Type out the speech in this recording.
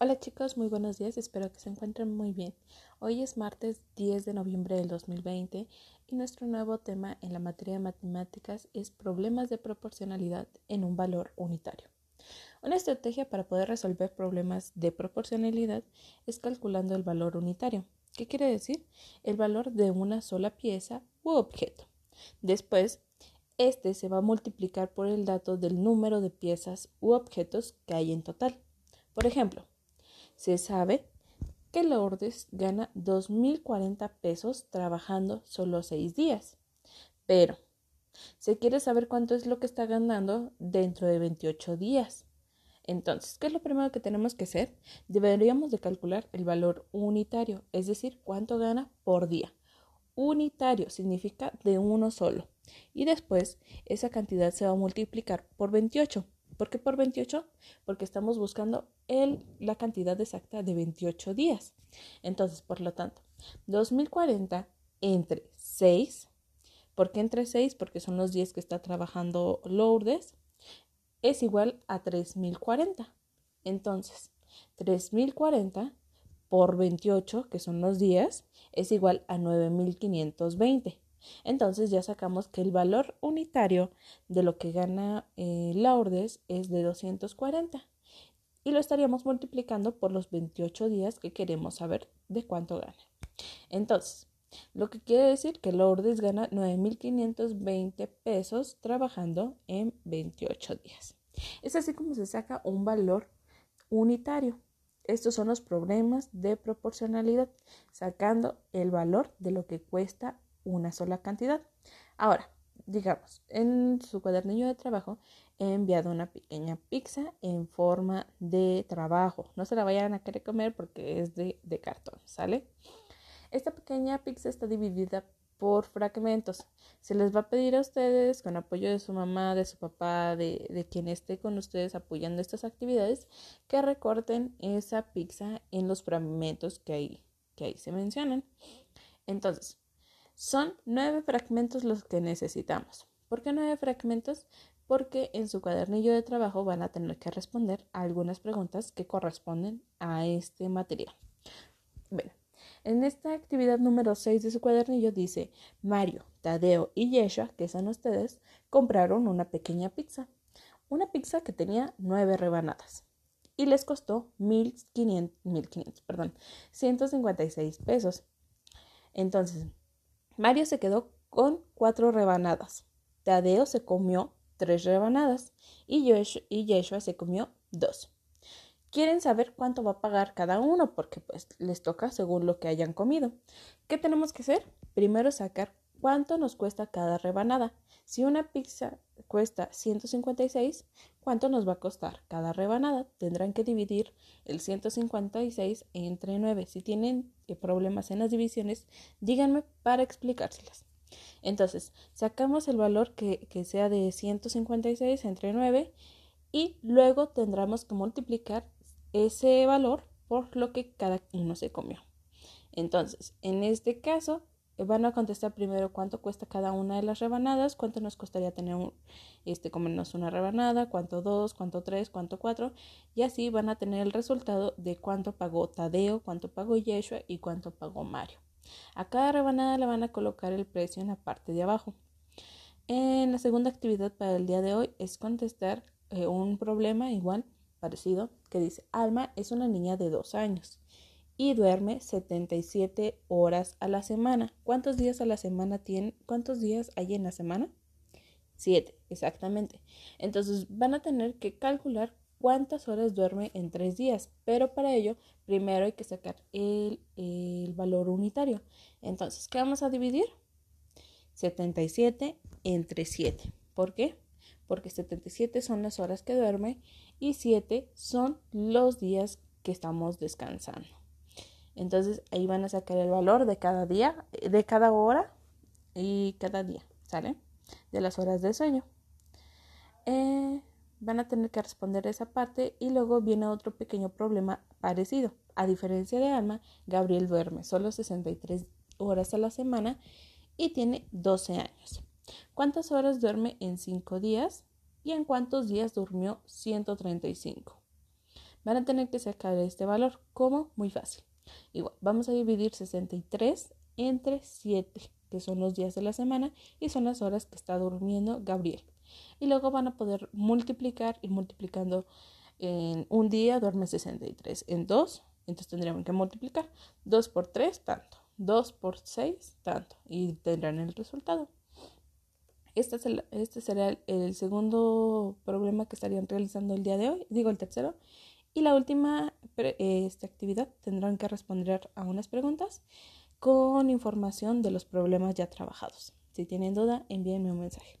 Hola chicos, muy buenos días, espero que se encuentren muy bien. Hoy es martes 10 de noviembre del 2020 y nuestro nuevo tema en la materia de matemáticas es problemas de proporcionalidad en un valor unitario. Una estrategia para poder resolver problemas de proporcionalidad es calculando el valor unitario. ¿Qué quiere decir? El valor de una sola pieza u objeto. Después, este se va a multiplicar por el dato del número de piezas u objetos que hay en total. Por ejemplo, se sabe que Lourdes gana 2.040 pesos trabajando solo seis días, pero se quiere saber cuánto es lo que está ganando dentro de 28 días. Entonces, ¿qué es lo primero que tenemos que hacer? Deberíamos de calcular el valor unitario, es decir, cuánto gana por día. Unitario significa de uno solo. Y después esa cantidad se va a multiplicar por 28. ¿Por qué por 28? Porque estamos buscando el, la cantidad exacta de 28 días. Entonces, por lo tanto, 2040 entre 6, ¿por qué entre 6? Porque son los 10 que está trabajando Lourdes, es igual a 3040. Entonces, 3040 por 28, que son los días, es igual a 9520. Entonces ya sacamos que el valor unitario de lo que gana eh, Lourdes es de 240 y lo estaríamos multiplicando por los 28 días que queremos saber de cuánto gana. Entonces, lo que quiere decir que Lourdes gana 9.520 pesos trabajando en 28 días. Es así como se saca un valor unitario. Estos son los problemas de proporcionalidad, sacando el valor de lo que cuesta una sola cantidad. Ahora, digamos, en su cuadernillo de trabajo he enviado una pequeña pizza en forma de trabajo. No se la vayan a querer comer porque es de, cartón, ¿sale? Esta pequeña pizza está dividida por fragmentos. Se les va a pedir a ustedes, con apoyo de su mamá, de su papá, de, quien esté con ustedes apoyando estas actividades, que recorten esa pizza en los fragmentos que ahí se mencionan. Entonces, son nueve fragmentos los que necesitamos. ¿Por qué nueve fragmentos? Porque en su cuadernillo de trabajo van a tener que responder a algunas preguntas que corresponden a este material. Bueno, en esta actividad número 6 de su cuadernillo dice, Mario, Tadeo y Yeshua, que son ustedes, compraron una pequeña pizza. Una pizza que tenía nueve rebanadas y les costó 1.500, 1.500, perdón, 156 pesos. Entonces, Mario se quedó con cuatro rebanadas. Tadeo se comió tres rebanadas y, Yeshua, se comió dos. Quieren saber cuánto va a pagar cada uno porque pues les toca según lo que hayan comido. ¿Qué tenemos que hacer? Primero sacar cuánto nos cuesta cada rebanada. Si una pizza cuesta 156, ¿cuánto nos va a costar cada rebanada? Tendrán que dividir el 156 entre 9. Si tienen eh, problemas en las divisiones, díganme para explicárselas. Entonces, sacamos el valor que, sea de 156 entre 9 y luego tendremos que multiplicar ese valor por lo que cada uno se comió. Entonces, en este caso, van a contestar primero cuánto cuesta cada una de las rebanadas, cuánto nos costaría tener un, este, comernos una rebanada, cuánto dos, cuánto tres, cuánto cuatro, y así van a tener el resultado de cuánto pagó Tadeo, cuánto pagó Yeshua y cuánto pagó Mario. A cada rebanada le van a colocar el precio en la parte de abajo. En la segunda actividad para el día de hoy es contestar eh, un problema igual, parecido, que dice, Alma es una niña de dos años y duerme 77 horas a la semana. ¿Cuántos días a la semana tiene? ¿Cuántos días hay en la semana? Siete, exactamente. Entonces van a tener que calcular cuántas horas duerme en tres días, pero para ello primero hay que sacar el, el valor unitario. Entonces, ¿qué vamos a dividir? 77 entre 7. ¿Por qué? Porque 77 son las horas que duerme y 7 son los días que estamos descansando. Entonces ahí van a sacar el valor de cada día, de cada hora y cada día, ¿sale? De las horas de sueño. Eh, van a tener que responder esa parte y luego viene otro pequeño problema parecido. A diferencia de Alma, Gabriel duerme solo 63 horas a la semana y tiene 12 años. ¿Cuántas horas duerme en 5 días? ¿Y en cuántos días durmió 135? Van a tener que sacar este valor. ¿Cómo? Muy fácil. Igual, vamos a dividir 63 entre 7, que son los días de la semana y son las horas que está durmiendo Gabriel. Y luego van a poder multiplicar y multiplicando en un día duerme 63, en dos, entonces tendríamos que multiplicar 2 por 3, tanto, 2 por 6, tanto, y tendrán el resultado. Este, es el, este será el, segundo problema que estarían realizando el día de hoy, digo el tercero. Y la última esta actividad tendrán que responder a unas preguntas con información de los problemas ya trabajados. Si tienen duda, envíenme un mensaje.